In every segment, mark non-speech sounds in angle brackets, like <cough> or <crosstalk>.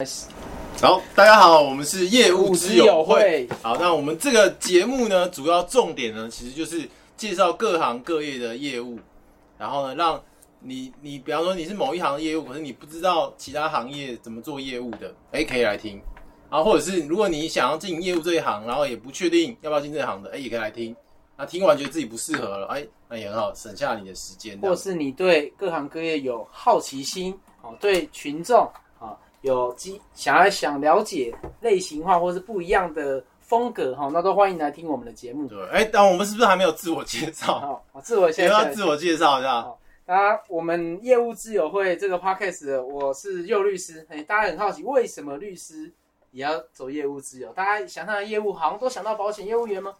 开始。好，大家好，我们是业务之友友会会。好，那我们这个节目呢，主要重点呢，其实就是介绍各行各业的业务，然后呢，让你你比方说你是某一行的业务，可是你不知道其他行业怎么做业务的，哎，可以来听。然后或者是如果你想要进业务这一行，然后也不确定要不要进这一行的，哎，也可以来听。那听完觉得自己不适合了，哎，那也很好，省下你的时间。或是你对各行各业有好奇心，哦，对群众啊有机想要想了解类型化或是不一样的风格哈，那都欢迎来听我们的节目。对，哎，但我们是不是还没有自我介绍？自我介绍 <laughs> 要自我介绍一下。大家，我们业务自由会这个 podcast，的我是右律师。哎，大家很好奇，为什么律师也要走业务自由？大家想象的业务好像都想到保险业务员吗？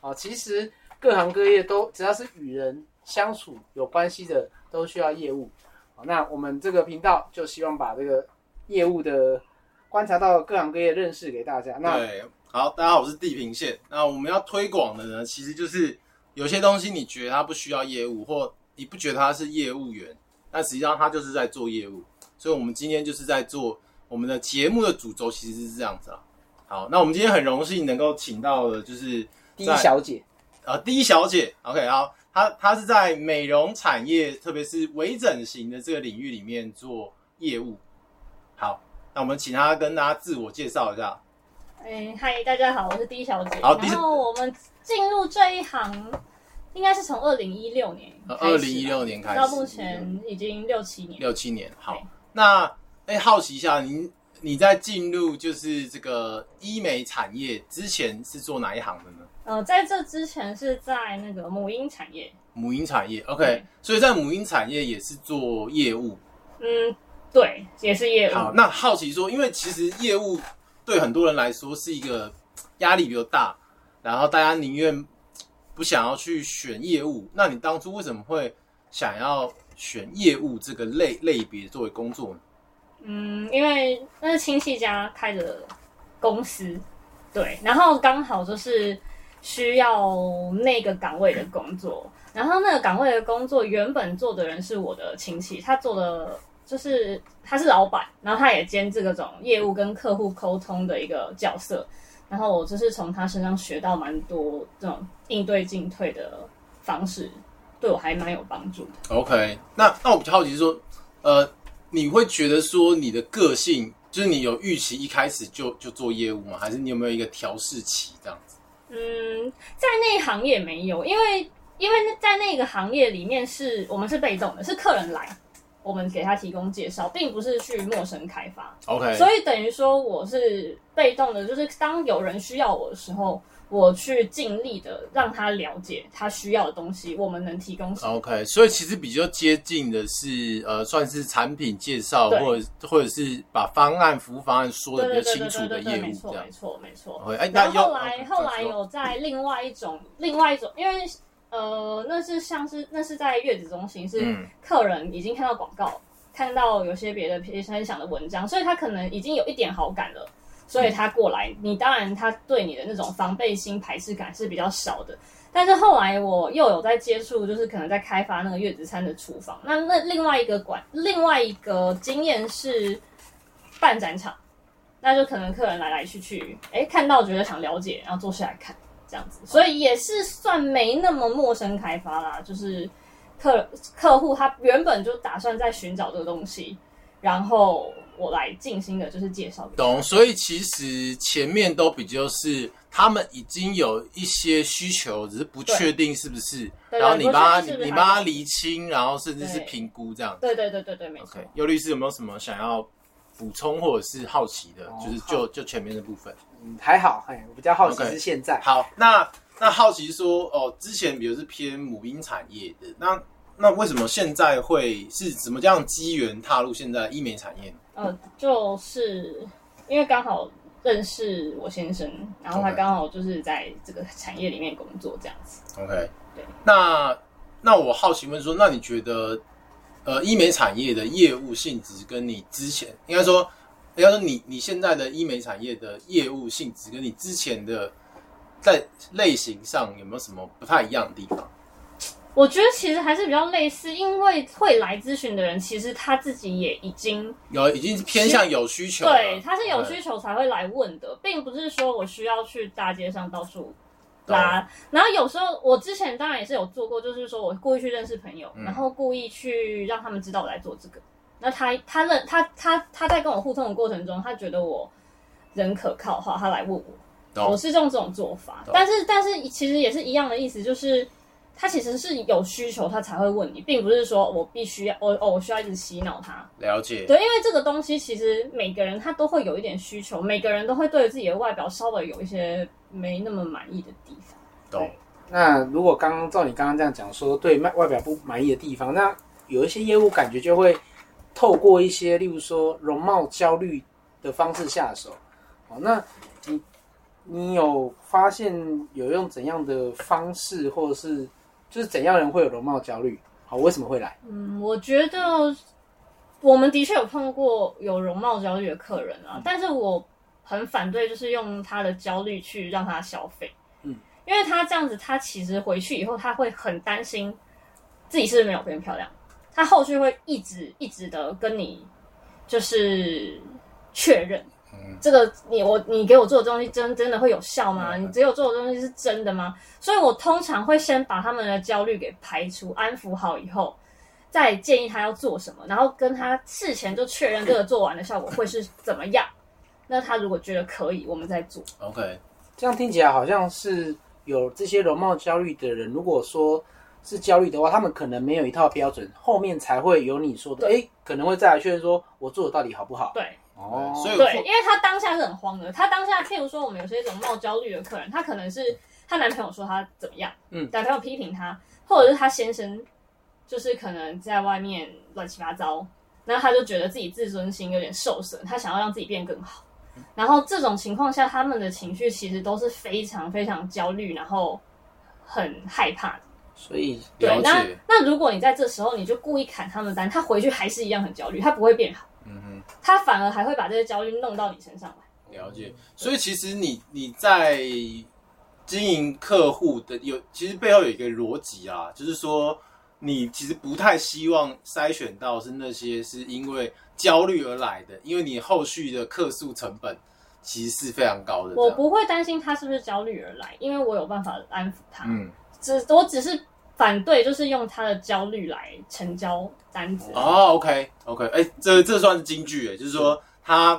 啊，其实各行各业都只要是与人相处有关系的，都需要业务。好，那我们这个频道就希望把这个业务的观察到各行各业认识给大家。那对，好，大家好，我是地平线。那我们要推广的呢，其实就是有些东西你觉得它不需要业务，或你不觉得它是业务员，但实际上他就是在做业务。所以，我们今天就是在做我们的节目的主轴，其实是这样子啊。好，那我们今天很荣幸能够请到的就是第一小姐，呃第一小姐，OK，好，她她是在美容产业，特别是微整形的这个领域里面做业务。好，那我们请她跟大家自我介绍一下。哎，嗨，大家好，我是 D 小姐。好然后我们进入这一行，应该是从二零一六年二零一六年开始，到目前已经六七年。六七年。好，那哎、好奇一下，您你在进入就是这个医美产业之前是做哪一行的呢？呃，在这之前是在那个母婴产业。母婴产业，OK，所以在母婴产业也是做业务。嗯，对，也是业务。好，那好奇说，因为其实业务对很多人来说是一个压力比较大，然后大家宁愿不想要去选业务。那你当初为什么会想要选业务这个类类别作为工作呢？嗯，因为那是亲戚家开的公司，对，然后刚好就是需要那个岗位的工作，然后那个岗位的工作原本做的人是我的亲戚，他做的就是他是老板，然后他也兼这个种业务跟客户沟通的一个角色，然后我就是从他身上学到蛮多这种应对进退的方式，对我还蛮有帮助的。OK，那那我比较好奇是说，呃，你会觉得说你的个性，就是你有预期一开始就就做业务吗？还是你有没有一个调试期这样子？嗯，在那一行业没有，因为因为在那个行业里面是我们是被动的，是客人来，我们给他提供介绍，并不是去陌生开发，OK，所以等于说我是被动的，就是当有人需要我的时候，我去尽力的让他了解他需要的东西，我们能提供什么。OK，所以其实比较接近的是，呃，算是产品介绍，或者或者是把方案、服务方案说的比较清楚的业务没错没。错没错。哎，那后来后来有在另外一种另外一种，因为呃，那是像是那是在月子中心，是嗯客人已经看到广告，看到有些别的分享的文章，所以他可能已经有一点好感了，所以他过来，你当然他对你的那种防备心、排斥感是比较少的。但是后来我又有在接触，就是可能在开发那个月子餐的厨房。那那另外一个管，另外一个经验是办展场，那就可能客人来来去去，哎，看到觉得想了解，然后坐下来看这样子，所以也是算没那么陌生开发啦。就是客客户他原本就打算在寻找这个东西，然后我来进行的就是介绍。懂，所以其实前面都比较是他们已经有一些需求，只是不确定是不是，然后你帮他不确定是是你帮他厘清，然后甚至是对评估这样。对对对对对，没错。OK，尤律师有没有什么想要补充或者是好奇的？哦就是就就前面的部分。嗯，还好，哎，我比较好奇是现在。好，那那好奇说哦，之前比如是偏母婴产业的，那那为什么现在会是怎么这样机缘踏入现在医美产业呢？呃，就是因为刚好认识我先生，然后他刚好就是在这个产业里面工作这样子。OK，对，那那我好奇问说，那你觉得呃医美产业的业务性质跟你之前应该说，应该说你你现在的医美产业的业务性质跟你之前的在类型上有没有什么不太一样的地方？我觉得其实还是比较类似，因为会来咨询的人，其实他自己也已经有已经偏向有需求，对，他是有需求才会来问的，并不是说我需要去大街上到处拉。然后有时候我之前当然也是有做过，就是说我故意去认识朋友，嗯然后故意去让他们知道我来做这个。那他他认他他他在跟我互动的过程中，他觉得我人可靠的话，他来问我。我是用这种做法，但是但是其实也是一样的意思，就是他其实是有需求他才会问你，并不是说我必须要我哦我需要一直洗脑他。了解，对，因为这个东西其实每个人他都会有一点需求，每个人都会对自己的外表稍微有一些没那么满意的地方。懂，那如果刚刚照你刚刚这样讲说，对外外表不满意的地方，那有一些业务感觉就会透过一些，例如说容貌焦虑的方式下手。好，那你你有发现有用怎样的方式，或者是就是怎样人会有容貌焦虑？好，为什么会来？嗯，我觉得我们的确有碰过有容貌焦虑的客人啊，但是我很反对就是用他的焦虑去让他消费，嗯，因为他这样子，他其实回去以后他会很担心自己是不是没有变漂亮，他后续会一直一直的跟你就是确认。这个你我你给我做的东西真真的会有效吗？你只有做的东西是真的吗？所以我通常会先把他们的焦虑给排除、安抚好以后，再建议他要做什么，然后跟他事前就确认这个做完的效果会是怎么样。那他如果觉得可以，我们再做。OK，这样听起来好像是有这些容貌焦虑的人，如果说是焦虑的话，他们可能没有一套标准，后面才会有你说的，哎，可能会再来确认说我做的到底好不好。对哦，所以对，因为他当下是很慌的。他当下，譬如说我们有些一种冒焦虑的客人，他可能是她男朋友说她怎么样，嗯男朋友批评她，或者是她先生就是可能在外面乱七八糟，那他就觉得自己自尊心有点受损，他想要让自己变更好。然后这种情况下，他们的情绪其实都是非常非常焦虑，然后很害怕的。所以对，那，那如果你在这时候你就故意砍他们单，他回去还是一样很焦虑，他不会变好，嗯哼他反而还会把这些焦虑弄到你身上来。了解。所以其实你你在经营客户的有，其实背后有一个逻辑啊，就是说你其实不太希望筛选到是那些是因为焦虑而来的，因为你后续的客诉成本其实是非常高的。我不会担心他是不是焦虑而来，因为我有办法安抚他。嗯，只我只是反对，就是用他的焦虑来成交单子。哦，OK OK，哎、这这算是金句哎，就是说他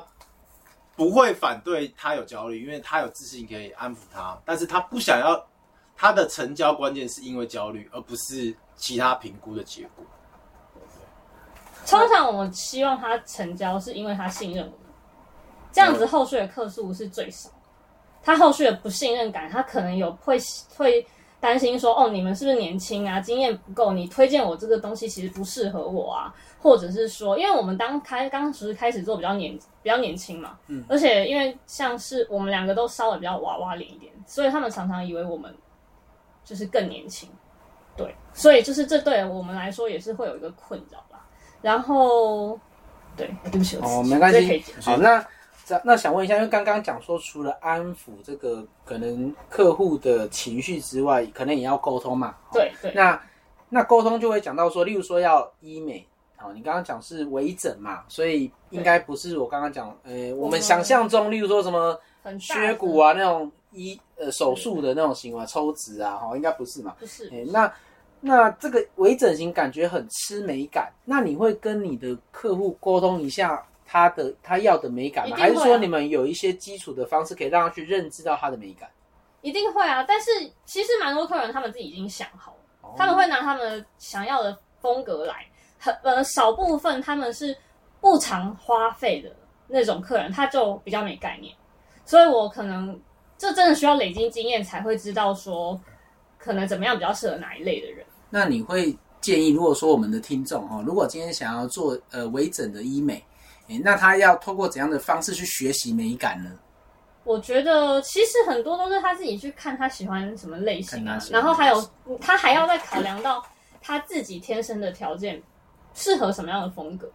不会反对他有焦虑，因为他有自信可以安抚他，但是他不想要他的成交关键是因为焦虑，而不是其他评估的结果。通常我们希望他成交，是因为他信任我们，这样子后续的客诉是最少。他后续的不信任感，他可能有会会担心说，哦，你们是不是年轻啊，经验不够，你推荐我这个东西其实不适合我啊，或者是说，因为我们当开当时开始做比较年比较年轻嘛，嗯，而且因为像是我们两个都稍微比较娃娃脸一点，所以他们常常以为我们就是更年轻，对，所以就是这对我们来说也是会有一个困扰吧。然后，对，对不起，我哦，没关系。好，那这那想问一下，因为刚刚讲说，除了安抚这个可能客户的情绪之外，可能也要沟通嘛。对对，那那沟通就会讲到说，例如说要医美，好，你刚刚讲是微整嘛，所以应该不是我刚刚讲，呃，我们想象中，例如说什么削骨啊那种医呃手术的那种行为，抽脂啊，哈，应该不是嘛？不是哎、那那这个微整形感觉很吃美感，那你会跟你的客户沟通一下他的他要的美感吗？还是说你们有一些基础的方式可以让他去认知到他的美感？一定会啊。但是其实蛮多客人他们自己已经想好了，哦他们会拿他们想要的风格来，很呃少部分他们是不常花费的那种客人，他就比较没概念，所以我可能这真的需要累积经验才会知道说，可能怎么样比较适合哪一类的人。那你会建议，如果说我们的听众哈，如果今天想要做呃微整的医美，诶那他要透过怎样的方式去学习美感呢？我觉得其实很多都是他自己去看他喜欢什么类型然后还有他还要再考量到他自己天生的条件适合什么样的风格。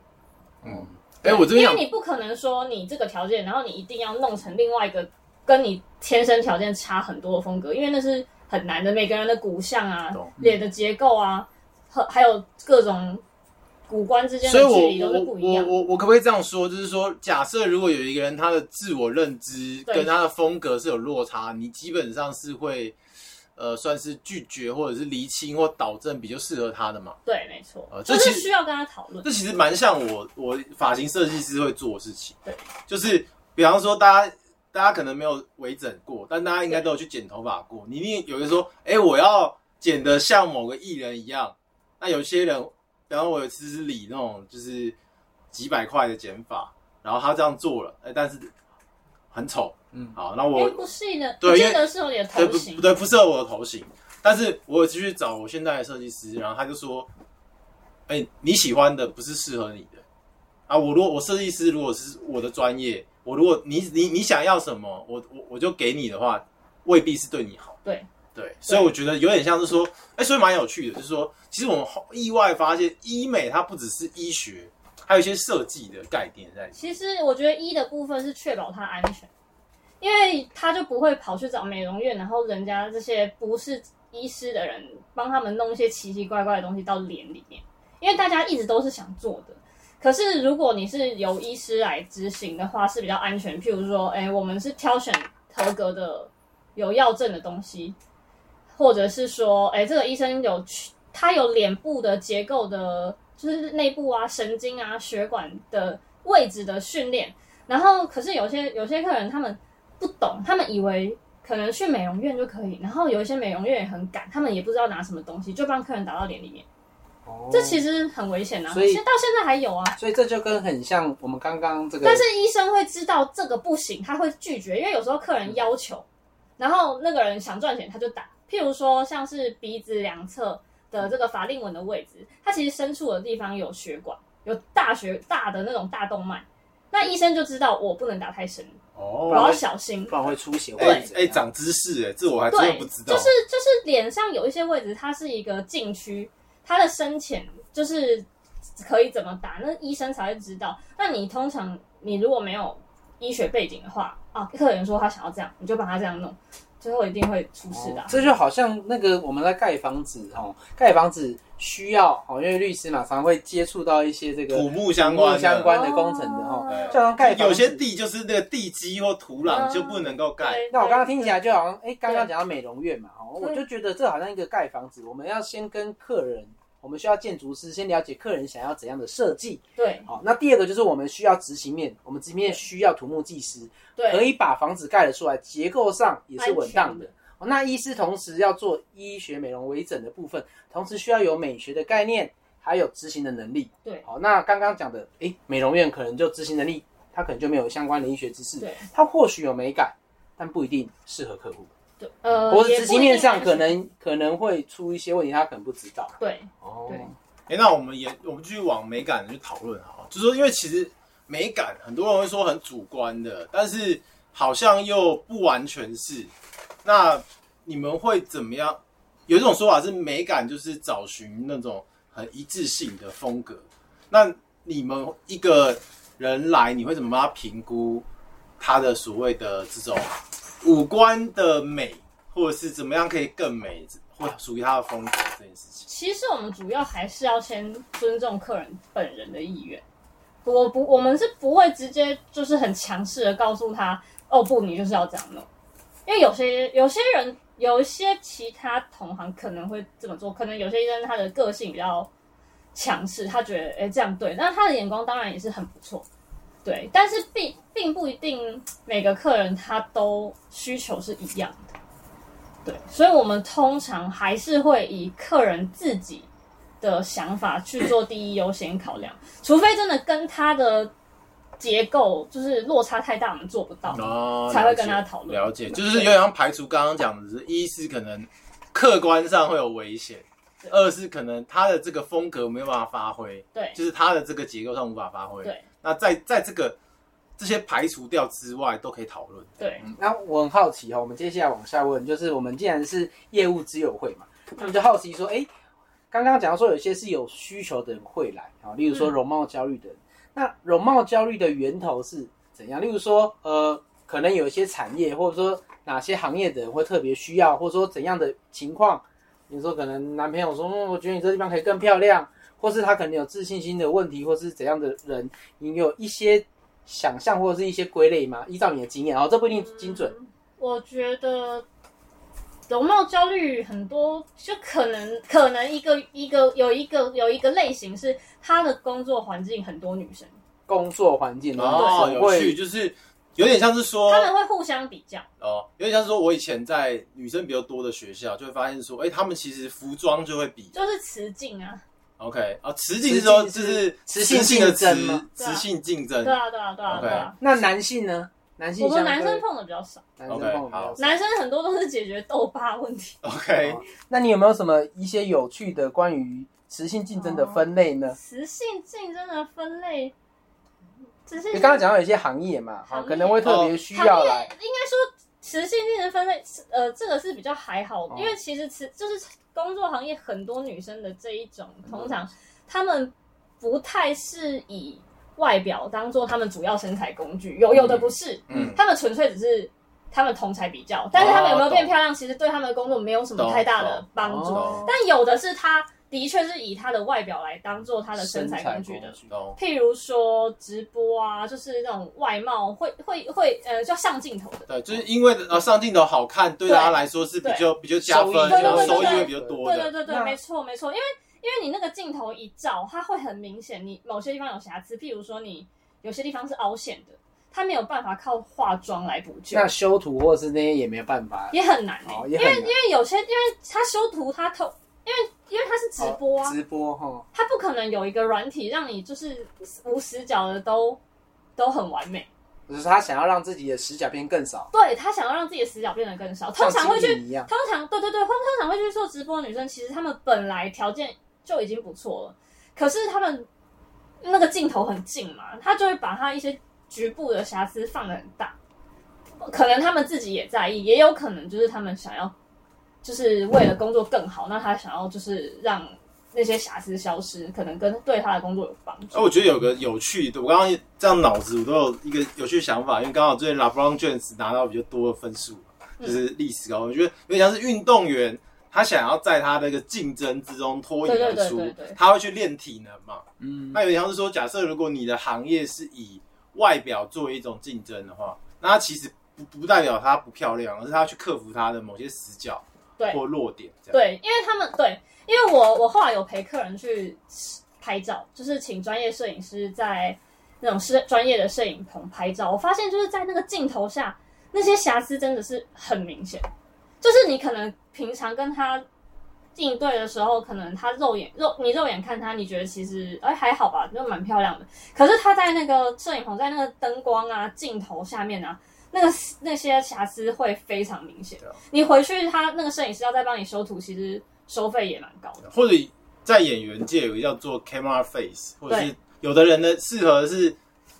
嗯，哎、我这边因为你不可能说你这个条件，然后你一定要弄成另外一个跟你天生条件差很多的风格，因为那是很难的，每个人的骨相啊、脸的结构啊，和还有各种五官之间的距离都是我不一样。我我我可不可以这样说？就是说，假设如果有一个人他的自我认知跟他的风格是有落差，你基本上是会呃算是拒绝或者是厘清或导正比较适合他的嘛。对，没错呃，这其实是需要跟他讨论。这其实蛮像我我发型设计师会做的事情。对，就是比方说大家。大家可能没有微整过，但大家应该都有去剪头发过。你一定有人说：“哎、我要剪的像某个艺人一样。”那有些人，然后我有一次是理那种就是几百块的剪法，然后他这样做了，哎、但是很丑。嗯好，那哎、我不是呢，对因为不见得适合你的对不头型不。对，不适合我的头型。但是我有去找我现在的设计师，然后他就说：“哎、你喜欢的不是适合你的啊。我如果我设计师如果是我的专业，我如果你你你想要什么，我我我就给你的话，未必是对你好。对对，所以我觉得有点像是说，哎、所以蛮有趣的，就是说，其实我们意外发现，医美它不只是医学，还有一些设计的概念在里面。其实我觉得医的部分是确保它安全，因为他就不会跑去找美容院，然后人家这些不是医师的人帮他们弄一些奇奇怪怪的东西到脸里面，因为大家一直都是想做的。可是如果你是由医师来执行的话，是比较安全。譬如说，哎，我们是挑选合格的、有药证的东西，或者是说，哎，这个医生有去他有脸部的结构的，就是内部啊、神经啊、血管的位置的训练。然后，可是有些有些客人他们不懂，他们以为可能去美容院就可以，然后有一些美容院也很赶，他们也不知道拿什么东西，就帮客人打到脸里面，哦这其实很危险啊。所以到现在还有啊。所以这就跟很像我们刚刚这个，但是医生会知道这个不行，他会拒绝，因为有时候客人要求，然后那个人想赚钱他就打。譬如说像是鼻子两侧的这个法令纹的位置，它其实深处的地方有血管，有大血大的那种大动脉，那医生就知道我不能打太深，哦我要小心。不然会出血或哎者怎样哎，长知识哎，这我还真的，不知道。就是就是脸上有一些位置，它是一个禁区，它的深浅就是可以怎么打，那医生才会知道。那你通常你如果没有医学背景的话，啊，客人说他想要这样，你就帮他这样弄，最后一定会出事的啊、这就好像那个我们在盖房子哦，盖房子需要哦，因为律师嘛，常会接触到一些这个土木相关的。相关的工程的哦，哦。就好像盖房子。有些地就是那个地基或土壤嗯就不能够盖。对那我刚刚听起来就好像，哎，刚刚讲到美容院嘛，哦，我就觉得这好像一个盖房子，我们要先跟客人，我们需要建筑师先了解客人想要怎样的设计，对好，那第二个就是我们需要执行面，我们执行面需要土木技师，对，可以把房子盖得出来，结构上也是稳当安的。哦那医师同时要做医学美容微整的部分，同时需要有美学的概念，还有执行的能力。对好，那刚刚讲的，诶，美容院可能就执行能力，他可能就没有相关的医学知识，对他或许有美感，但不一定适合客户，对，呃，或者也不一定执行面上可能可能会出一些问题，他可能不知道。对哦对哎、那我们也我们继续往美感去讨论哈，就是说，因为其实美感很多人会说很主观的，但是好像又不完全是。那你们会怎么样？有一种说法是美感就是找寻那种很一致性的风格。那你们一个人来，你会怎么帮他评估他的所谓的这种五官的美，或者是怎么样可以更美，或属于他的风格这件事情？其实我们主要还是要先尊重客人本人的意愿。我不，我们是不会直接就是很强势的告诉他，哦不，你就是要这样弄。因为有些有些人，有一些其他同行可能会这么做，可能有些医生他的个性比较强势，他觉得哎这样对，那他的眼光当然也是很不错，对，但是并并不一定每个客人他都需求是一样的。对，所以我们通常还是会以客人自己的想法去做第一优先考量，除非真的跟他的结构就是落差太大，我们做不到。哦，才会跟他讨论了解，就是有点像排除刚刚讲的是，一是可能客观上会有危险，二是可能他的这个风格没有办法发挥，对就是他的这个结构上无法发挥。对，那在在这个这些排除掉之外，都可以讨论。对，那我很好奇哈，我们接下来往下问，就是我们既然是业务之友会嘛，那么就好奇说，哎，刚刚讲到说有些是有需求的人会来啊，例如说嗯容貌焦虑的人，那容貌焦虑的源头是怎样？例如说，呃，可能有一些产业或者说哪些行业的人会特别需要，或者说怎样的情况？比如说，可能男朋友说，嗯，我觉得你这地方可以更漂亮，或是他可能有自信心的问题，或是怎样的人，你有一些想象或者是一些归类吗？依照你的经验，哦，这不一定精准。嗯我觉得容貌焦虑很多，就可能可能一个一个有一个有一个类型是他的工作环境很多女生，工作环境哦，有趣，就是有点像是说他们会互相比较。哦，有点像是说我以前在女生比较多的学校，就会发现说，哎，他们其实服装就会比就是雌竞啊，OK 啊，雌竞是说就是是雌性性的雌竞争吗，对啊雌性竞争对。啊，对啊，对啊，对啊。那男性呢？男性我们相对男生碰的比较少，男生 OK，碰比较少男生很多都是解决痘疤问题。OK，哦那你有没有什么一些有趣的关于雌性竞争的分类呢？雌性竞争的分类，只是你刚刚讲到有一些行业嘛，好，行业可能会特别需行业要来应该说雌性竞争分类，呃，这个是比较还好，哦因为其实雌就是工作行业很多女生的这一种，通常她们不太是以外表当做她们主要身材工具，有有的不是，嗯，她们纯粹只是。她们同才比较，但是她们有没有哦变漂亮，其实对她们的工作没有什么太大的帮助。哦但有的是她的确是以他的外表来当做他的身材工具的，懂。譬如说直播啊，就是那种外貌会会会呃，叫上镜头的。对，就是因为呃上镜头好看，对大家来说是比较比较加分，收益然后收益会比较多的。对对对对，没错没错，因为因为你那个镜头一照，它会很明显，你某些地方有瑕疵，譬如说你有些地方是凹陷的，它没有办法靠化妆来补救。那，修图或者是那些也没有办法，也很难、欸哦，因为也很难。因为有些因为它修图它透，因为因为它是直播啊，哦直播哈，它不可能有一个软体让你就是无死角的都都很完美。只是他想要让自己的死角变更少，对他想要让自己的死角变得更少，通常会去。通常对对对，通通常会去做直播的女生，其实她们本来条件就已经不错了，可是她们那个镜头很近嘛，她就会把她一些局部的瑕疵放的很大，可能她们自己也在意，也有可能就是她们想要，就是为了工作更好，那他想要就是让那些瑕疵消失，可能跟对他的工作有帮助。哎，我觉得有个有趣的，我刚刚这样脑子我都有一个有趣的想法，因为刚好最近 LeBron James 拿到比较多的分数，就是历史高，我觉得有点像是运动员。他想要在他那个竞争之中脱颖而出对对对对对，他会去练体能嘛？嗯，那有点像是说，假设如果你的行业是以外表作为一种竞争的话，那他其实不不代表他不漂亮，而是它去克服他的某些死角对或弱点。这样，对，因为他们对，因为我我后来有陪客人去拍照，就是请专业摄影师在那种摄专业的摄影棚拍照，我发现就是在那个镜头下，那些瑕疵真的是很明显，就是你可能平常跟他应对的时候，可能他肉眼肉你肉眼看他，你觉得其实哎还好吧，就蛮漂亮的，可是他在那个摄影棚在那个灯光啊镜头下面啊。那个那些瑕疵会非常明显你回去他那个摄影师要再帮你修图，其实收费也蛮高的。或者在演员界有一个叫做 camera face，或者是有的人呢适合的是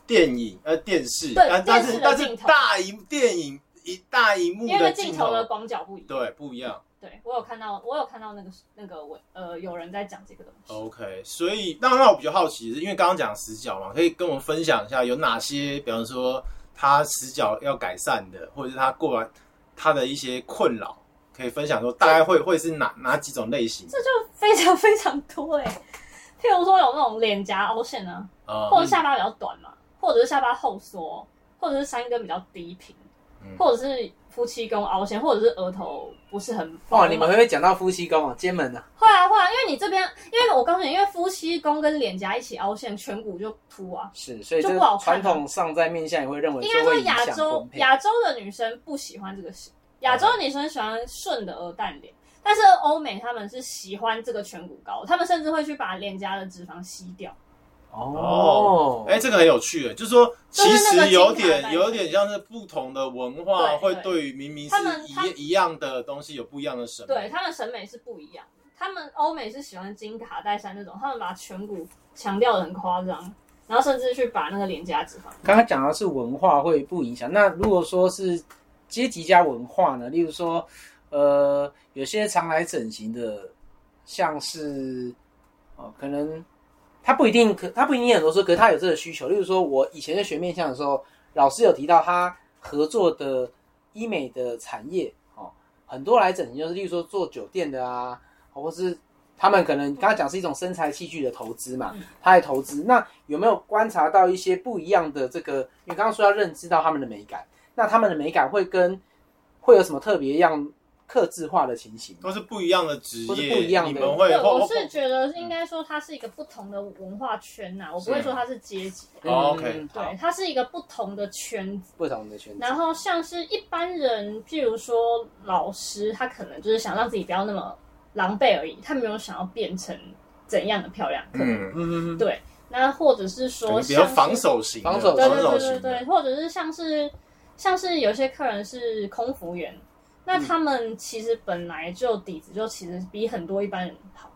电影呃电视，对但但是但是大荧电影一大荧幕因为的镜镜头的广角不一样。对不一样。对，我有看到，我有看到那个那个我呃，有人在讲这个东西。OK，所以那那我比较好奇的是，因为刚刚讲死角嘛，可以跟我们分享一下有哪些，比方说他死角要改善的，或者是他过完他的一些困扰，可以分享说大概会会是哪哪几种类型？这就非常非常多哎、<laughs> 譬如说有那种脸颊凹陷啊，呃或者下巴比较短嘛，或者是下巴后缩，或者是三根比较低平，嗯或者是夫妻宫凹陷，或者是额头不是很饱哇，你们会不会讲到夫妻宫啊、肩门啊？会因为你这边，因为我告诉你，因为夫妻宫跟脸颊一起凹陷，颧骨就凸啊。是，所以就不好看啊传统上在面相也会认为应该说会影响亚洲婚配。亚洲的女生不喜欢这个型，亚洲的女生喜欢顺的鹅蛋脸，但是欧美他们是喜欢这个颧骨高，他们甚至会去把脸颊的脂肪吸掉。哦，哎、这个很有趣诶，就是说，其就是那个实有金卡带点有点像是不同的文化对会对对于明明是他们他一一样的东西有不一样的审美。对他们审美是不一样的，他们欧美是喜欢金卡戴珊那种，他们把颧骨强调的很夸张，然后甚至去把那个脸颊脂肪。刚刚讲的是文化会不影响，那如果说是阶级加文化呢？例如说，呃，有些常来整形的，像是哦，可能他不一定可，他不一定很多说，可是他有这个需求。例如说，我以前在学面相的时候，老师有提到他合作的医美的产业哦，很多来整形就是，例如说做酒店的啊，或是他们可能刚刚讲是一种身材器具的投资嘛，他在投资。那有没有观察到一些不一样的这个？因为刚刚说要认知到他们的美感，那他们的美感会跟会有什么特别样？克制化的情形，都是不一样的职业，不一样的。你们会，对，我是觉得应该说它是一个不同的文化圈呐，我不会说它是阶级。OK，对，它是一个不同的圈子，不同的圈子。然后像是一般人，譬如说老师，他可能就是想让自己不要那么狼狈而已，他没有想要变成怎样的漂亮。嗯嗯嗯。对，那或者是说比较防守型，防守对对对对对，或者是像是像是有些客人是空服员。那他们其实本来就底子就其实比很多一般人好，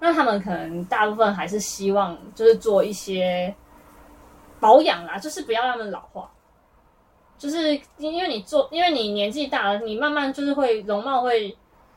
那他们可能大部分还是希望就是做一些保养啦，就是不要让他们老化，就是因为你做，因为你年纪大了，你慢慢就是会容貌会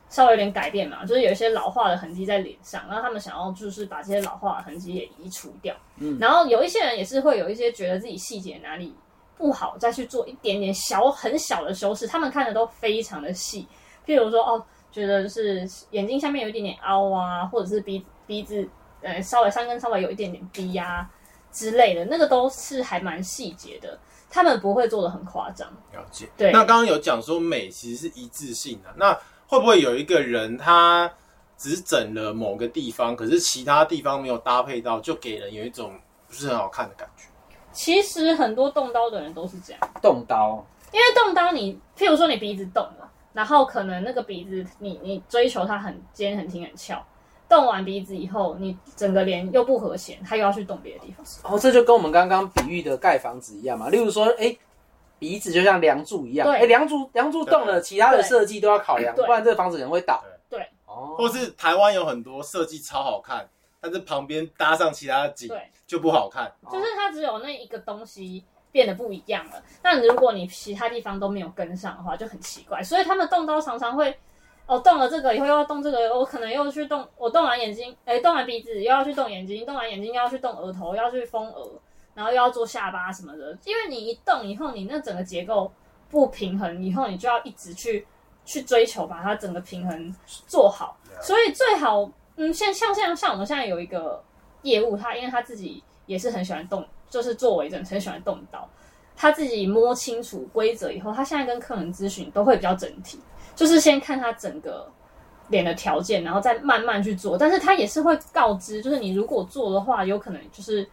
稍微有点改变嘛，就是有一些老化的痕迹在脸上，然后他们想要就是把这些老化的痕迹也移除掉，嗯，然后有一些人也是会有一些觉得自己细节哪里。不好，再去做一点点小很小的修饰，他们看的都非常的细。譬如说，哦，觉得就是眼睛下面有一点点凹啊，或者是鼻鼻子呃稍微三根稍微有一点点低呀之类的，那个都是还蛮细节的。他们不会做的很夸张。了解。对。那刚刚有讲说美其实是一致性的，那会不会有一个人他只整了某个地方，可是其他地方没有搭配到，就给人有一种不是很好看的感觉？其实很多动刀的人都是这样，动刀，因为动刀你，譬如说你鼻子动了，然后可能那个鼻子你你追求它很尖、很挺、很翘，动完鼻子以后，你整个脸又不和谐，他又要去动别的地方。哦，这就跟我们刚刚比喻的盖房子一样嘛。例如说，哎，鼻子就像梁柱一样，哎，梁柱梁柱动了，其他的设计都要考量，不然这个房子可能会倒。对，哦，或是台湾有很多设计超好看。但是旁边搭上其他的景，就不好看。就是它只有那一个东西变得不一样了。但如果你其他地方都没有跟上的话，就很奇怪。所以他们动刀常常会，哦，动了这个以后又要动这个，我可能又去动，我动完眼睛，哎，动完鼻子又要去动眼睛，动完眼睛又要去动额头，又要去封额，然后又要做下巴什么的。因为你一动以后，你那整个结构不平衡，以后你就要一直去去追求把它整个平衡做好。所以最好。嗯，像像像像我们现在有一个业务，他因为他自己也是很喜欢动，就是做微整，很喜欢动刀。他自己摸清楚规则以后，他现在跟客人咨询都会比较整体，就是先看他整个脸的条件，然后再慢慢去做。但是他也是会告知，就是你如果做的话，有可能就是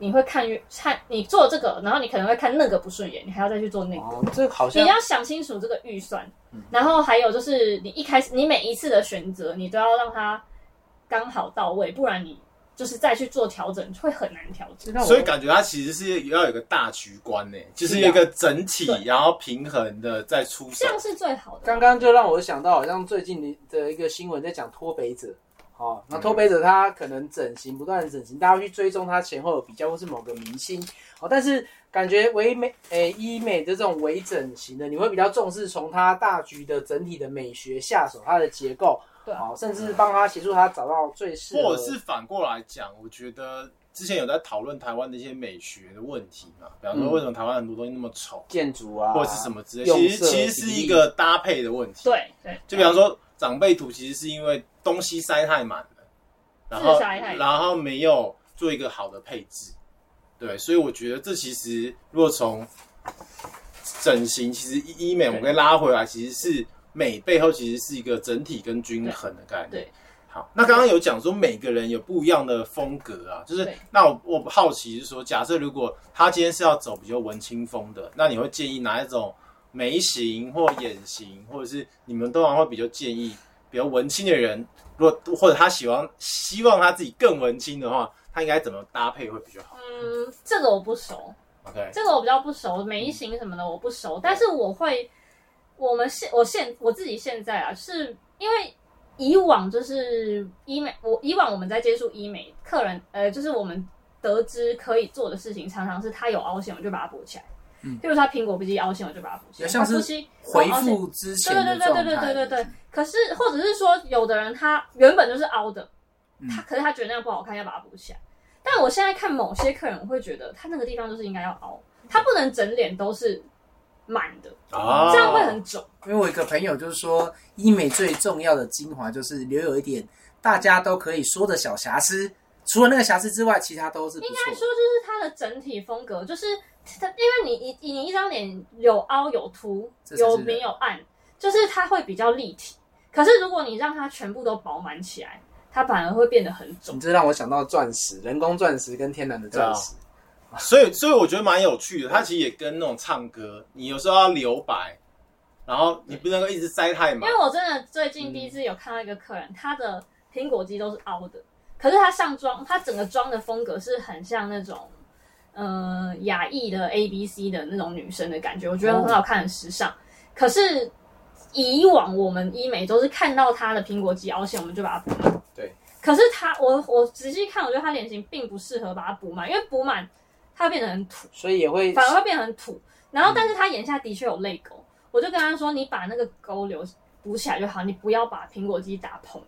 你会看越看你做这个，然后你可能会看那个不顺眼，你还要再去做那个。哦这个好像你要想清楚这个预算，然后还有就是你一开始你每一次的选择，你都要让它。刚好到位，不然你就是再去做调整会很难调整。所以感觉它其实是要有个大局观呢，就是一个整体，然后平衡的再出。这样是最好的。刚刚就让我想到，好像最近的一个新闻在讲脱北者，哦，那脱北者他可能整形不断的整形，大家去追踪他前后的比较，或是某个明星，哦，但是感觉唯美诶医美的这种微整形的，你会比较重视从他大局的整体的美学下手，它的结构。对好，甚至帮他协助他找到最适合，或者是反过来讲，我觉得之前有在讨论台湾的一些美学的问题嘛，比方说为什么台湾很多东西那么丑，建筑啊，或者是什么之类，其实其实是一个搭配的问题。对对，就比方说长辈图，其实是因为东西塞太满了，然后然后没有做一个好的配置，对，所以我觉得这其实如果从整形，其实医美我们可以拉回来，其实是。美背后其实是一个整体跟均衡的概念。对，好，那刚刚有讲说每个人有不一样的风格啊，就是那我我好奇是说，假设如果他今天是要走比较文青风的，那你会建议哪一种眉形或眼型，或者是你们通常会比较建议比较文青的人，如果或者他喜欢希望他自己更文青的话，他应该怎么搭配会比较好？嗯，这个我不熟。OK，这个我比较不熟，眉形什么的我不熟，但是我会。我们现我现我自己现在啊，是因为以往就是医美，我以往我们在接触医美客人，呃，就是我们得知可以做的事情，常常是他有凹陷，我就把它补起来。嗯，譬如他苹果肌凹陷，我就把它补起来。像是回复之前对对对对对对对对。可是或者是说，有的人他原本就是凹的，他可是他觉得那样不好看，要把它补起来。但我现在看某些客人，我会觉得他那个地方就是应该要凹，他不能整脸都是。满的，哦这样会很肿。因为我一个朋友就是说，医美最重要的精华就是留有一点大家都可以说的小瑕疵，除了那个瑕疵之外，其他都是不应该说。就是它的整体风格，就是它，因为你一你一张脸有凹有凸有明有暗，就是它会比较立体。可是如果你让它全部都饱满起来，它反而会变得很肿你。这让我想到钻石，人工钻石跟天然的钻石。所以所以我觉得蛮有趣的。它其实也跟那种唱歌，你有时候要留白，然后你不能够一直塞太满因为。我真的最近第一次有看到一个客人，他的苹果肌都是凹的，可是他上妆，他整个妆的风格是很像那种。呃，亚裔的 A B C 的那种女生的感觉，我觉得很好看，很时尚。可是以往我们医美都是看到她的苹果肌凹陷，我们就把它补满。对。可是她，我我仔细看，我觉得她脸型并不适合把它补满，因为补满它会变得很土。所以也会反而会变得很土。然后，但是她眼下的确有泪沟，我就跟她说，你把那个沟留补起来就好，你不要把苹果肌打蓬。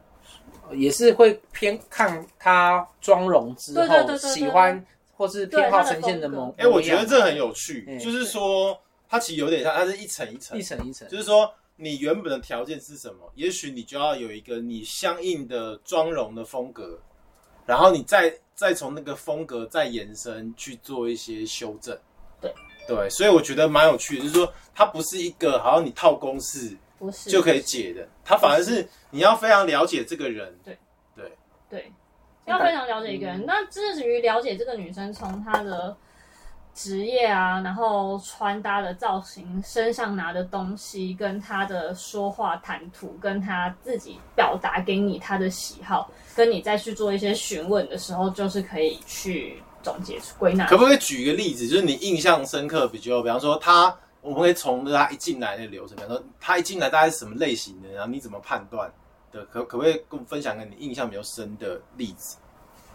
也是会偏看她妆容之后喜欢或是偏好呈现的某。哎、我觉得这很有趣，嗯就是说它其实有点像，它是一层一层一，层一层，就是说你原本的条件是什么，也许你就要有一个你相应的妆容的风格，然后你再再从那个风格再延伸去做一些修正。对对，所以我觉得蛮有趣的，就是说它不是一个好像你套公式不是就可以解的，它反而是你要非常了解这个人。对对对，要非常了解一个人。那至于了解这个女生，从她的职业啊，然后穿搭的造型、身上拿的东西，跟她的说话谈吐，跟她自己表达给你她的喜好，跟你再去做一些询问的时候，就是可以去总结归纳可不可以举一个例子，就是你印象深刻，比较，比方说他，我们可以从他一进来的流程，比方说他一进来大概是什么类型的，然后你怎么判断的？可可不可以跟我分享个你印象比较深的例子？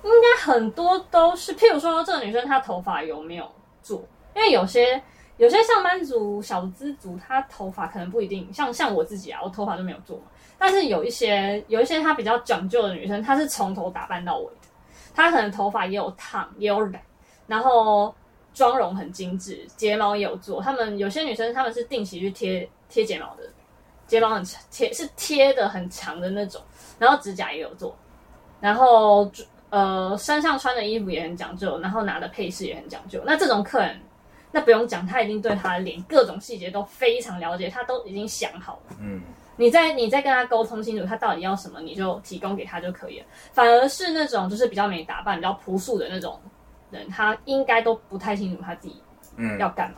应该很多都是，譬如说这个女生她头发有没有做？因为有些有些上班族、小资族，她头发可能不一定像像我自己啊，我头发都没有做嘛。但是有一些有一些她比较讲究的女生，她是从头打扮到尾的，她可能头发也有烫也有染，然后妆容很精致，睫毛也有做。她们有些女生她们是定期去贴贴睫毛的，睫毛很长贴是贴的很长的那种，然后指甲也有做，然后呃，身上穿的衣服也很讲究，然后拿的配饰也很讲究。那这种客人，那不用讲，他已经对他的脸各种细节都非常了解，他都已经想好了。嗯，你在你在跟他沟通清楚，他到底要什么，你就提供给他就可以了。反而是那种就是比较没打扮、比较朴素的那种人，他应该都不太清楚他自己嗯要干嘛，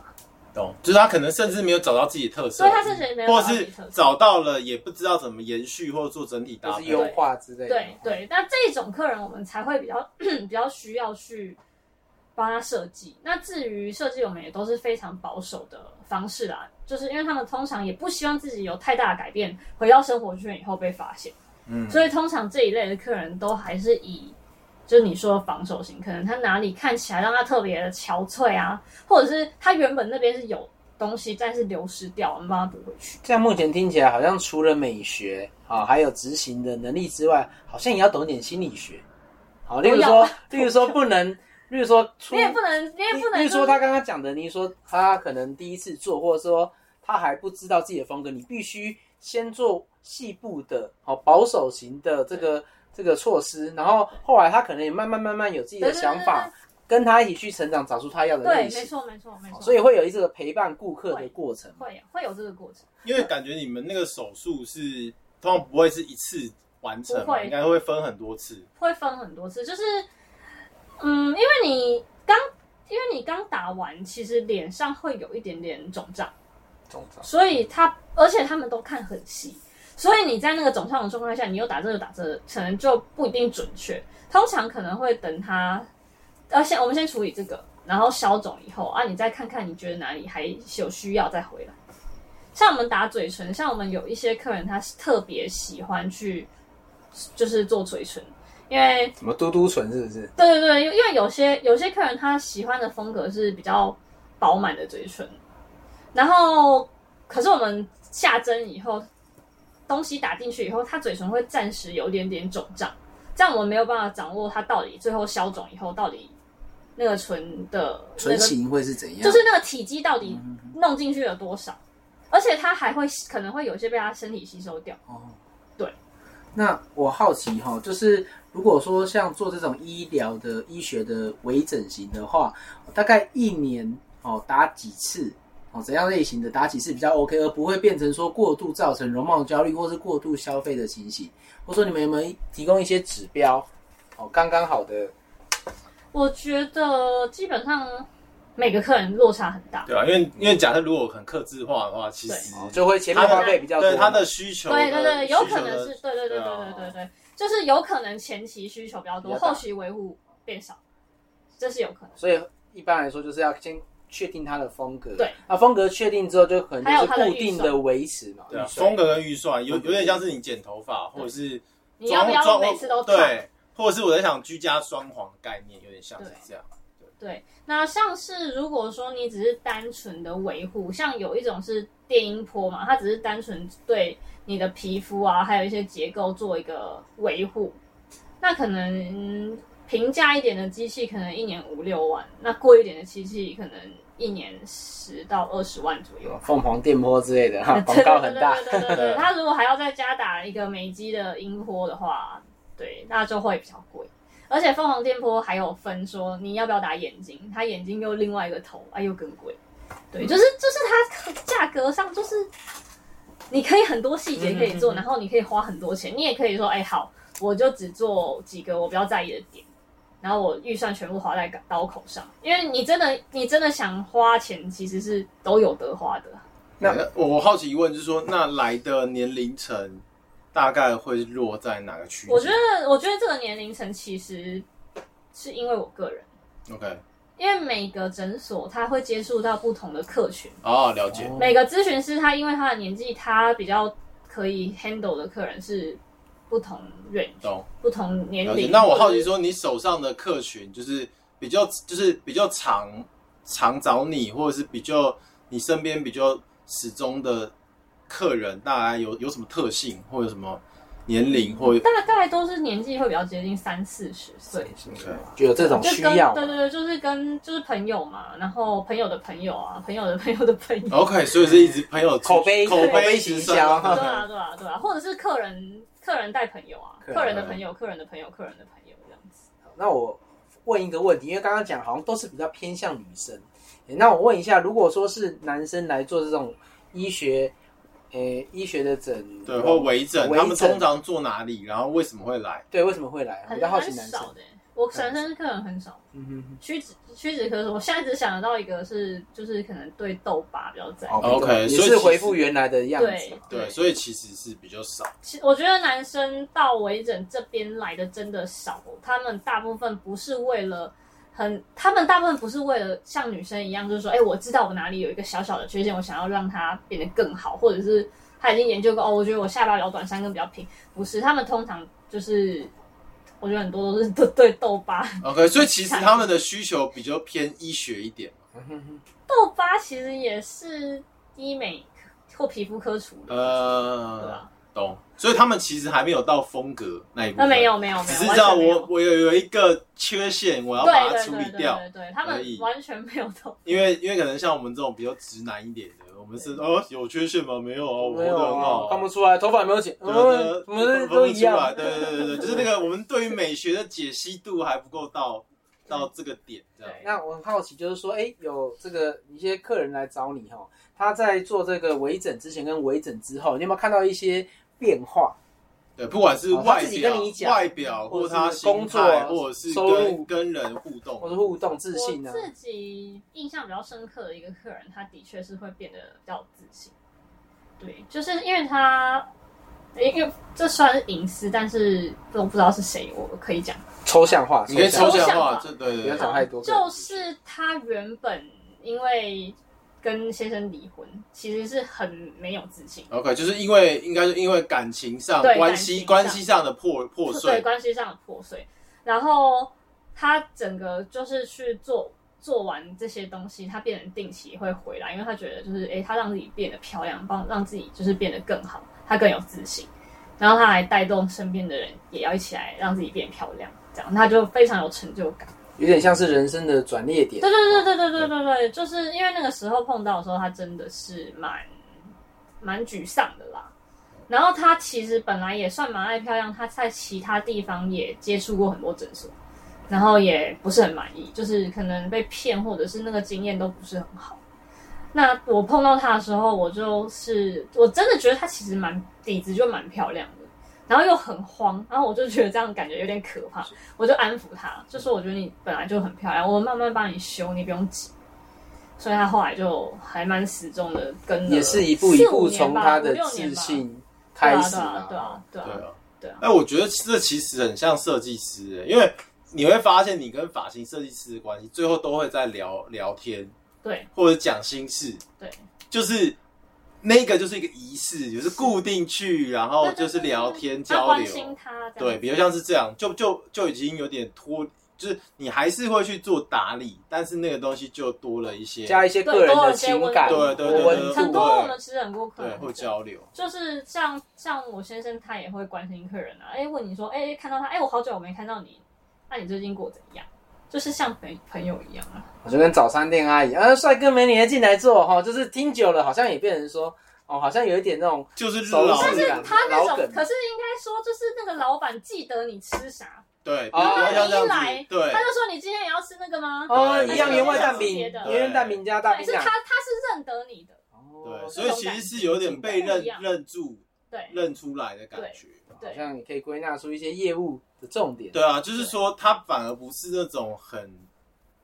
懂，就是他可能甚至没有找到自己的特色，所以他甚至没有或是找到了也不知道怎么延续或者做整体搭配。优化之类的。对对，那这种客人我们才会比较 <clears throat> 比较需要去帮他设计。那至于设计，我们也都是非常保守的方式啦，就是因为他们通常也不希望自己有太大的改变，回到生活圈以后被发现。嗯，所以通常这一类的客人都还是以。就是你说的防守型，可能他哪里看起来让他特别的憔悴啊，或者是他原本那边是有东西，但是流失掉，我们帮他补回去。这样目前听起来好像除了美学啊，还有执行的能力之外，好像也要懂点心理学。好，例如说，例如说不能，<laughs> 例如说出，你也不能，你也不能、例如说他刚刚讲的，你说他可能第一次做，或者说他还不知道自己的风格，你必须先做细部的、好保守型的这个这个措施，然后后来他可能也慢慢慢慢有自己的对对对想法，跟他一起去成长，找出他要的对，类型。没错，没错，没错。所以会有一这个陪伴顾客的过程。会会有这个过程。因为感觉你们那个手术是通常不会是一次完成应该会分很多次。会分很多次，就是，嗯，因为你刚，因为你刚打完，其实脸上会有一点点肿胀，肿胀所以他，而且他们都看很细，所以你在那个肿胀的状况下，你又打这个打这个，可能就不一定准确。通常可能会等它，呃，先我们先处理这个，然后消肿以后啊，你再看看你觉得哪里还有需要再回来。像我们打嘴唇，像我们有一些客人，他是特别喜欢去，就是做嘴唇，因为什么嘟嘟唇是不是？对对对，因为有些有些客人他喜欢的风格是比较饱满的嘴唇，然后可是我们下针以后，东西打进去以后，他嘴唇会暂时有点点肿胀，这样我们没有办法掌握它到底最后消肿以后到底那个唇的那个，唇形会是怎样？就是那个体积到底弄进去了多少，而且它还会可能会有些被它身体吸收掉。哦，对。那我好奇哈，就是如果说像做这种医疗的医学的微整形的话，大概一年哦打几次哦，怎样类型的打起是比较 OK，而不会变成说过度造成容貌焦虑或是过度消费的情形，或者说你们有没有提供一些指标哦，刚刚好的？我觉得基本上每个客人落差很大。对啊，因为因为假设如果很克制化的话，其实哦就会前面花费比较多，对他的需求的，对对对，有可能是对对对对对啊对对对，就是有可能前期需求比较多，后期维护变少，这是有可能。所以一般来说就是要先确定它的风格，对，那风格确定之后就可能就是还有它的固定的维持嘛，对啊，风格跟预算有有点像是你剪头发，或者是你要不要每次都烫？对，或者是我在想居家装潢的概念，有点像是这样。对，那像是如果说你只是单纯的维护，像有一种是电音波嘛，它只是单纯对你的皮肤啊，还有一些结构做一个维护，那可能嗯平价一点的机器可能一年五六万，那贵一点的机器可能一年十到二十万左右。凤凰电波之类的哈，<laughs> 广告很大，对对对对对对，它如果还要再加打一个美肌的音波的话，对，那就会比较贵。而且凤凰电波还有分说你要不要打眼睛，他眼睛又另外一个头，啊又更贵。对，就是就是它价格上就是你可以很多细节可以做，然后你可以花很多钱，你也可以说，哎好，我就只做几个我比较在意的点。然后我预算全部花在刀口上，因为你真的你真的想花钱，其实是都有得花的。那那我我好奇疑问就是说，那来的年龄层大概会落在哪个区间？我觉得，我觉得这个年龄层其实是因为我个人，OK，因为每个诊所他会接触到不同的客群，哦，了解。哦每个咨询师他因为他的年纪，他比较可以 handle 的客人是不同 range、懂不同年了解。龄。那我好奇说，你手上的客群就是比较就是比较常常找你，或者是比较你身边比较始终的客人，大概有有什么特性，或者什么年龄，或者大概都是年纪会比较接近三四十岁。就有这种就跟需要对对对，就是跟就是朋友嘛，然后朋友的朋友啊，朋友的朋友的朋友，OK，所以是一直朋友口碑口口碑碑行直升销对啊，对啊，对啊，或者是客人客人带朋友啊，客人的朋友，客人的朋友，客人的朋友这样子。那我问一个问题，因为刚刚讲好像都是比较偏向女生，诶那我问一下，如果说是男生来做这种医学，诶、医学的诊，对，或微整，他们通常做哪里？然后为什么会来？对为什么会来？很比较好奇男生。少的，我男生客人很少。嗯屈指屈指可数，我现在只想得到一个是，就是可能对痘疤比较在意。哦 OK，也所以其实是恢复原来的样子对嘛。对，所以其实是比较少。其我觉得男生到微整这边来的真的少，他们大部分不是为了很，他们大部分不是为了像女生一样，就是说，哎、我知道我哪里有一个小小的缺陷，我想要让它变得更好，或者是他已经研究过，哦，我觉得我下巴比较短，三根比较平，不是，他们通常就是，我觉得很多都是都对痘疤，OK，所以其实他们的需求比较偏医学一点。痘疤其实也是医美或皮肤科处理，对呃吧？，懂。所以他们其实还没有到风格那一步那分。没有没有没有，只是这样，完全没有我我有有一个缺陷，我要把它对对对处理掉。对对，他们完全没有痘。因为因为可能像我们这种比较直男一点的，我们是哦有缺陷吗？没有啊，我活没有得很好啊，看不出来，头发有没有剪，对嗯，对，我们分都一样不出来。对对对对，就是那个 <laughs> 我们对于美学的解析度还不够到到这个点，这样。那我很好奇，就是说，哎，有这个一些客人来找你哈，他在做这个微整之前跟微整之后，你有没有看到一些变化？对，不管是外表外表，或他工作，或者是跟跟人互动，或者互动自信呢我？自己印象比较深刻的一个客人，他的确是会变得比较自信。对，就是因为他，因为这算是隐私，但是我不知道是谁，我可以讲。抽象化，你可以抽象抽象化化，这对对不要讲太多就是他原本因为跟先生离婚，其实是很没有自信，OK，就是因为应该是因为感情上对关系关系上的破破碎对碎，关系上的破碎。然后他整个就是去做做完这些东西，他变成定期会回来，因为他觉得就是诶，他让自己变得漂亮，帮让自己就是变得更好，他更有自信。然后他还带动身边的人也要一起来让自己变漂亮，这样他就非常有成就感。有点像是人生的转捩点。对对对对对对对对，就是因为那个时候碰到的时候，他真的是蛮蛮沮丧的啦。然后他其实本来也算蛮爱漂亮，他在其他地方也接触过很多诊所，然后也不是很满意，就是可能被骗或者是那个经验都不是很好。那我碰到他的时候，我就是我真的觉得他其实蛮底子就蛮漂亮的，然后又很慌，然后我就觉得这样感觉有点可怕，我就安抚他，就说我觉得你本来就很漂亮，我慢慢帮你修，你不用急。所以他后来就还蛮始终的跟了也是一步一步从他的自信开始对啊对啊对啊对啊，对啊。哎，我觉得这其实很像设计师，欸因为你会发现你跟发型设计师的关系，最后都会在聊聊天对。或者讲心事，对。就是那个就是一个仪式，就是固定去，然后就是聊天要交流，关心他对，比如像是这样，就就就已经有点脱，就是你还是会去做打理，但是那个东西就多了一些，加一些个人的情感、对对对很多对我们其实很多客，人会交流，就是像像我先生他也会关心客人啊，哎问你说，哎看到他，哎我好久没看到你，那你最近过得怎样？就是像朋朋友一样啊。我就跟早餐店阿姨，啊，帅哥美女的进来坐哈，就是听久了，好像也变成说，哦，好像有一点那种就是但是他那种，可是应该说就是那个老板记得你吃啥，对，比哦较像这样你一来，对。他就说你今天也要吃那个吗？哦，一样原味蛋饼，对。原味蛋饼加大饼，是他，他是认得你的，哦对，所以其实是有点被认认住、对认出来的感觉。好像你可以归纳出一些业务的重点。对啊，就是说他反而不是那种很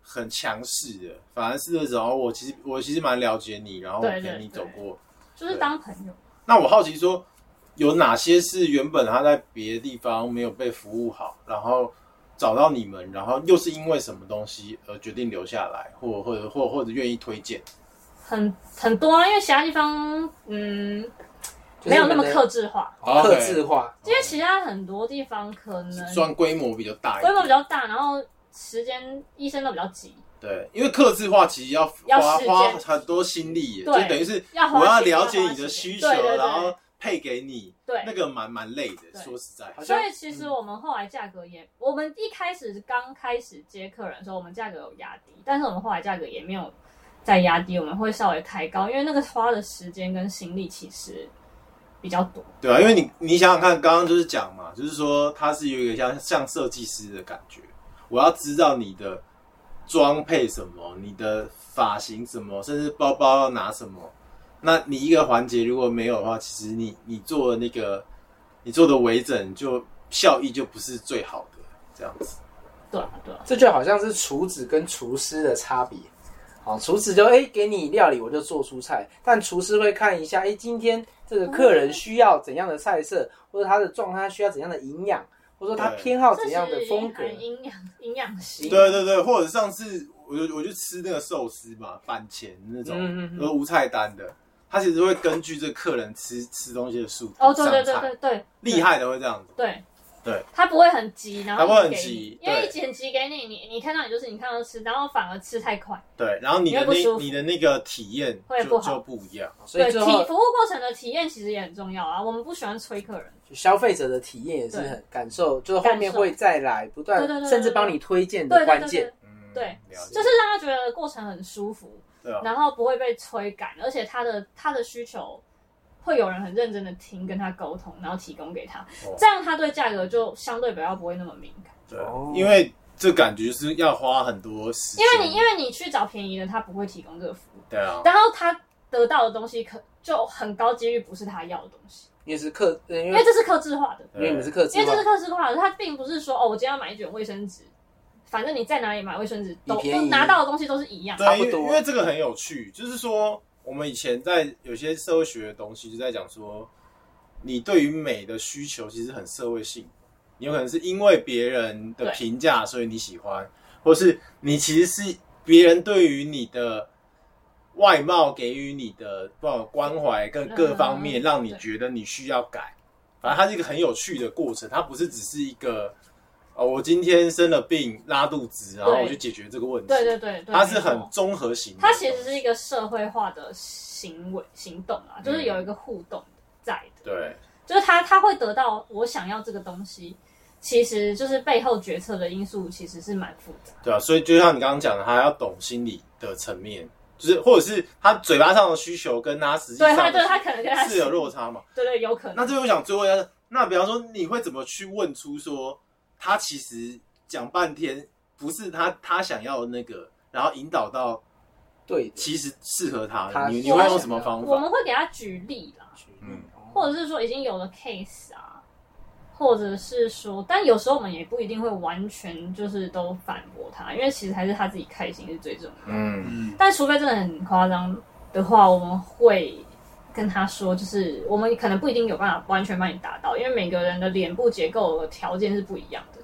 很强势的，反而是那种哦我其实我其实蛮了解你，然后陪你走过。就是当朋友。那我好奇说，有哪些是原本他在别的地方没有被服务好，然后找到你们，然后又是因为什么东西而决定留下来，或或者或或者愿意推荐？很很多啊，因为其他地方嗯就是没有那么克制化，哦克制化，因为其他很多地方可能算规模比较大规，模比较大，然后时间医生都比较急，对，因为克制化其实要花花很多心力耶，就等于是我要了解你的需求，然后配给你，对。那个蛮蛮累的。说实在，所以其实我们后来价格也，我们一开始刚开始接客人的时候，我们价格有压低，但是我们后来价格也没有再压低，我们会稍微抬高，因为那个花的时间跟心力其实比较多。对啊，因为你你想想看，刚刚就是讲嘛，就是说它是有一个像像设计师的感觉，我要知道你的装配什么，你的发型什么，甚至包包要拿什么。那你一个环节如果没有的话，其实你你做的那个你做的微整就效益就不是最好的这样子。对啊，对啊，这就好像是厨子跟厨师的差别。好，厨师就哎、给你料理，我就做出菜，但厨师会看一下，哎、今天这个客人需要怎样的菜色，或者他的状态需要怎样的营养，或者说他偏好怎样的风格。营养营养型。对对对，或者上次我就我就吃那个寿司嘛，板前那种，嗯嗯嗯呃无菜单的，他其实会根据这个客人吃吃东西的速度哦，对对对对对，厉害的会这样子。对。对，他不会很急，然后他不会很急因为一剪辑给你，你你看到你就是你看到吃，然后反而吃太快，对，然后你的那你的那个体验会不好。就不一样。所以最后服务过程的体验其实也很重要啊。我们不喜欢催客人，消费者的体验也是很感受，就是后面会再来不断对对对，甚至帮你推荐对对的关键对。就是让他觉得过程很舒服，对啊，然后不会被催赶，而且他的他的需求会有人很认真的听，跟他沟通，然后提供给他，哦。这样他对价格就相对比较不会那么敏感。对因为这感觉是要花很多时间。因为你因为你去找便宜的，他不会提供这个服务，对啊，然后他得到的东西可就很高几率不是他要的东西，因为是客，呃因为因为这是克制化的。因为你们是客制化。因为这是，克制化的，他并不是说哦，我今天要买一卷卫生纸，反正你在哪里买卫生纸都你便宜。拿到的东西都是一样。差不多。因为这个很有趣，就是说我们以前在有些社会学的东西就在讲说，你对于美的需求其实很社会性，你有可能是因为别人的对评价所以你喜欢，或是你其实是别人对于你的。外貌给予你的不管关怀跟各方面，嗯让你对觉得你需要改。反正它是一个很有趣的过程，它不是只是一个，哦，我今天生了病拉肚子，然后我去解决这个问题。对对对对，它是很综合型的它。其实是一个社会化的行为行动啊，就是有一个互动在的，对就是他他会得到我想要这个东西，其实就是背后决策的因素其实是蛮复杂。对啊，所以就像你刚刚讲的，他要懂心理的层面，就是或者是他嘴巴上的需求跟他实际对他，上对他可能跟他是有落差嘛？对对，有可能。那这边我想最后一下，那比方说你会怎么去问出说他其实讲半天不是他他想要的那个，然后引导到对，其实适合他他的，你你会用什么方法？我们会给他举例啦，嗯或者是说已经有了 case 啊，或者是说，但有时候我们也不一定会完全就是都反驳他，因为其实还是他自己开心是最重要的。嗯嗯，但除非真的很夸张的话，我们会跟他说，就是我们可能不一定有办法完全帮你达到，因为每个人的脸部结构的条件是不一样的。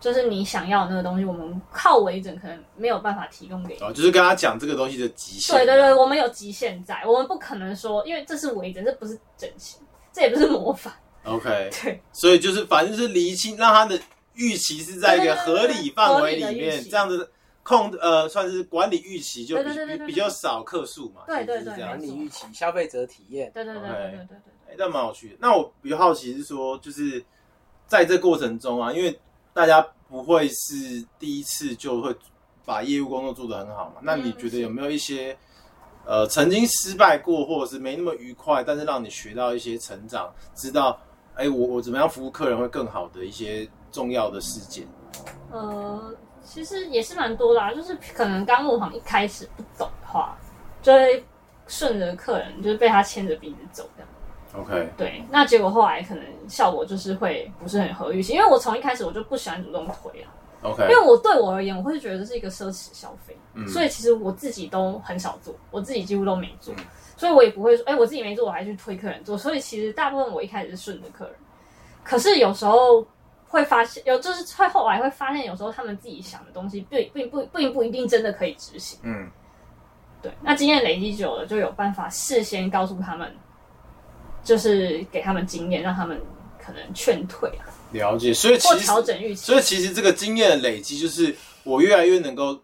就是你想要的那个东西，我们靠微整可能没有办法提供给你。哦，就是跟他讲这个东西的极限。对对对，我们有极限在，我们不可能说，因为这是微整，这不是整形，这也不是魔法。OK，<laughs> 对所以就是反正是厘清，让他的预期是在一个合理范围里面，这样子控呃算是管理预期就比对对对对对比比较少客数嘛。对对其实是这样管理预期、消费者体验，对对对对对对对哎，那蛮有趣的。那我比较好奇是说，就是在这过程中啊，因为大家不会是第一次就会把业务工作做得很好嘛，那你觉得有没有一些呃曾经失败过，或者是没那么愉快，但是让你学到一些成长，知道哎我我怎么样服务客人会更好的一些重要的事件？呃，其实也是蛮多啦啊，就是可能刚入行一开始不懂的话，就会顺着客人，就是被他牵着鼻子走这样。OK，对，那结果后来可能效果就是会不是很合预期，因为我从一开始我就不喜欢主动推啊，OK，因为我对我而言，我会觉得这是一个奢侈消费，嗯。所以其实我自己都很少做，我自己几乎都没做，嗯。所以我也不会说，哎、我自己没做，我还去推客人做，所以其实大部分我一开始是顺着客人，可是有时候会发现，有就是会后来会发现，有时候他们自己想的东西并并不并不一定真的可以执行。嗯对，那经验累积久了，就有办法事先告诉他们，就是给他们经验，让他们可能劝退啊，了解，所以其或实调整预期。所以其实这个经验的累积，就是我越来越能够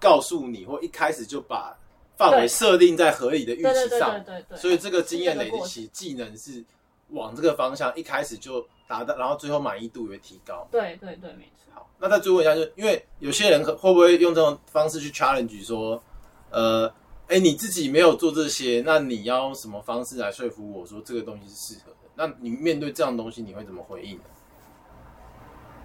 告诉你，或一开始就把范围对设定在合理的预对对对期上对。对对，所以这个经验累积起技能是往这个方向，一开始就达到，然后最后满意度也提高。对对对，没错。好，那再追问一下，就因为有些人可会不会用这种方式去 challenge 说，呃，哎，你自己没有做这些，那你要用什么方式来说服我说这个东西是适合的？那你面对这样东西，你会怎么回应呢？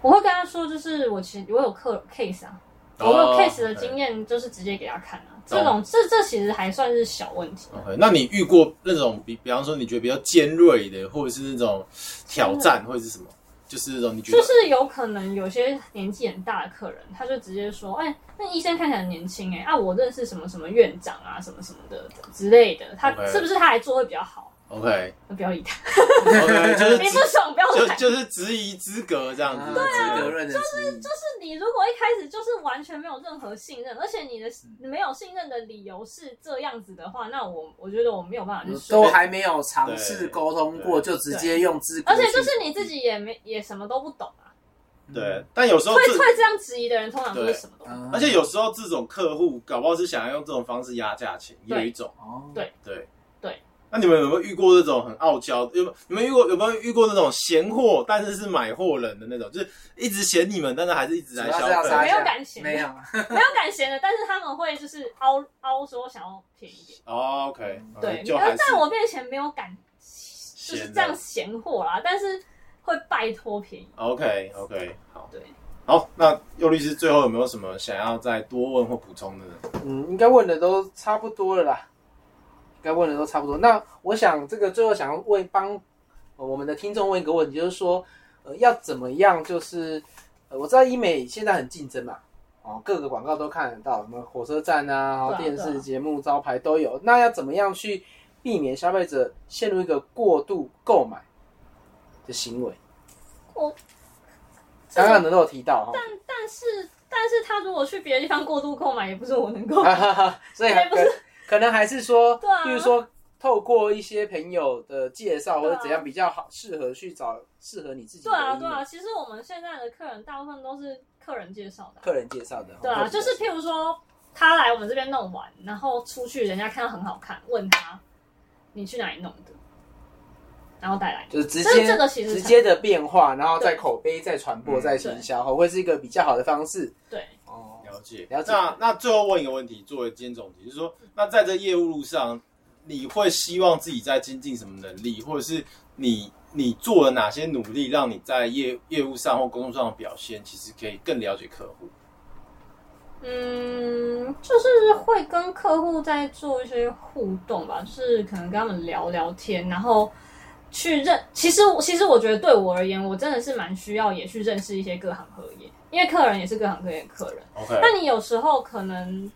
我会跟他说，就是我其实我有客 case 啊，我有哦 case 的经验，就是直接给他看啊。这种这这其实还算是小问题。OK，那你遇过那种比比方说你觉得比较尖锐的，或者是那种挑战，或者是什么？就是那种你觉得就是有可能有些年纪很大的客人，他就直接说：“哎，那医生看起来很年轻哎，啊，我认识什么什么院长啊，什么什么的之类的，他是不是他还做会比较好？OK 不要理他，OK，就是你不爽不要来。就就是质疑资格这样子，对啊资格论的是就是你如果一开始就是完全没有任何信任，而且你的没有信任的理由是这样子的话，那我我觉得我没有办法去说。都还没有尝试沟通过，就直接用资格去，而且就是你自己也没也什么都不懂啊，对，但有时候这会会这样质疑的人，通常都是什么都不懂。嗯，而且有时候这种客户搞不好是想要用这种方式压价钱，也有一种。对。对。那你们有没有遇过这种很傲娇？有没有你们遇过有没有遇过那种闲货，但是是买货人的那种，就是一直嫌你们，但是还是一直来消费？没有敢嫌没有，<laughs> 没有敢嫌的，但是他们会就是凹凹说想要便宜一点。哦，OK，对，就在我面前没有敢，就是这样闲货啦，但是会拜托便宜。OK OK 好。对，好，那尤律师最后有没有什么想要再多问或补充的呢？嗯，应该问的都差不多了啦，应该问的都差不多。那我想这个最后想要问帮、呃我们的听众问一个问题，就是说，呃，要怎么样？就是呃，我知道医美现在很竞争嘛，哦，各个广告都看得到，什么火车站啊，电视节目招牌都有。那要怎么样去避免消费者陷入一个过度购买的行为？我刚刚都有提到哈，但是但是他如果去别的地方过度购买，也不是我能够。哈哈哈，所以不是可能还是说，对啊比如说透过一些朋友的介绍或对啊者怎样比较好，适合去找适合你自己的对啊，医对啊，其实我们现在的客人大部分都是客人介绍的啊。客人介绍的，对啊，就是譬如说他来我们这边弄完，然后出去人家看到很好看，问他你去哪里弄的？然后带来。就是直这接这个其实直接的变化，然后再口碑、再传播、嗯再行销，会是一个比较好的方式。对，哦，了解，了解那那最后问一个问题，作为今天总结，就是说，那在这业务路上，你会希望自己在精进什么能力，或者是你你做了哪些努力，让你在业业务上或工作上的表现，其实可以更了解客户。嗯，就是会跟客户在做一些互动吧，就是可能跟他们聊聊天，然后去认。其实，其实我觉得对我而言，我真的是蛮需要也去认识一些各行各业，因为客人也是各行各业的客人。OK 那你有时候可能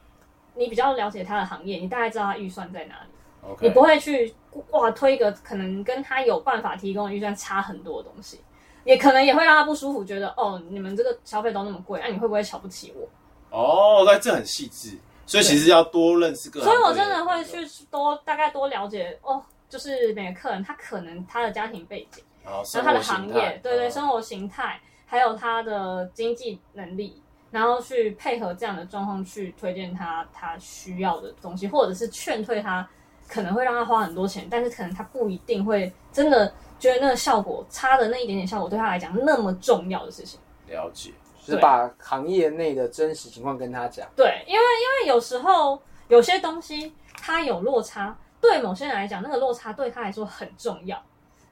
你比较了解他的行业，你大概知道他预算在哪里，你不会去哇推一个可能跟他有办法提供的预算差很多的东西，也可能也会让他不舒服，觉得哦，你们这个消费都那么贵，那、你会不会瞧不起我？哦，那这很细致，所以其实要多认识各所以我真的会去多大概多了解哦，就是每个客人他可能他的家庭背景，然后然后他的行业，对对，嗯生活形态，还有他的经济能力，然后去配合这样的状况去推荐他他需要的东西，或者是劝退他可能会让他花很多钱，但是可能他不一定会真的觉得那个效果差的那一点点效果对他来讲那么重要的事情。了解。就是把行业内的真实情况跟他讲。对，因为因为有时候有些东西它有落差，对某些人来讲，那个落差对他来说很重要，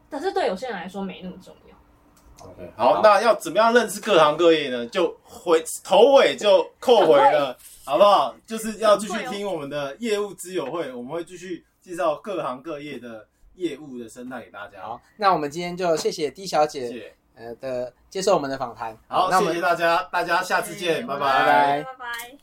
但是对有些人来说没那么重要。OK，好，那要怎么样认识各行各业呢？就回头尾就扣回了，好不好？就是要继续听我们的业务之友会，我们会继续介绍各行各业的业务的生态给大家。好，那我们今天就谢谢 D 小姐谢谢，呃的接受我们的访谈。好，那我们谢谢大家，大家下次见，拜拜拜拜拜。